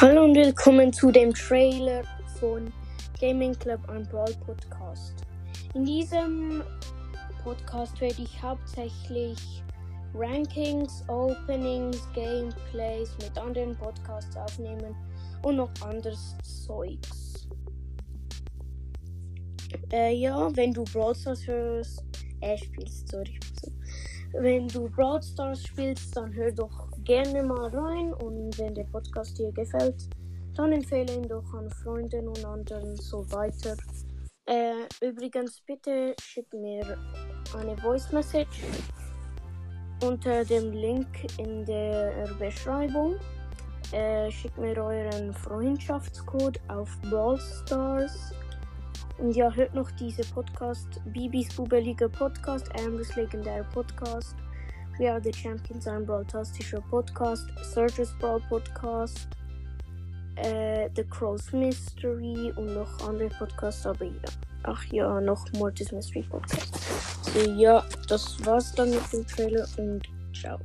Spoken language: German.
Hallo und willkommen zu dem Trailer von Gaming Club ein Brawl Podcast. In diesem Podcast werde ich hauptsächlich Rankings, Openings, Gameplays mit anderen Podcasts aufnehmen und noch anderes Zeugs. Äh, ja, wenn du Brawl Stars hörst, äh, spielst, sorry. Wenn du Brawl Stars spielst, dann hör doch gerne mal rein und wenn der Podcast dir gefällt, dann empfehle ihn doch an Freunden und anderen so weiter. Äh, übrigens, bitte schickt mir eine Voice Message unter dem Link in der Beschreibung. Äh, schickt mir euren Freundschaftscode auf Brawl Stars. Und ja, hört noch diese Podcast, Bibis Bubeliger Podcast, Ambers legendärer Podcast. We Are the Champions, ein Broadcastischer Podcast, Surges Brawl Podcast, äh, The Crow's Mystery und noch andere Podcasts, aber ja. Ach ja, noch Mortis Mystery Podcast. So, ja, das war's dann mit dem Trailer und ciao.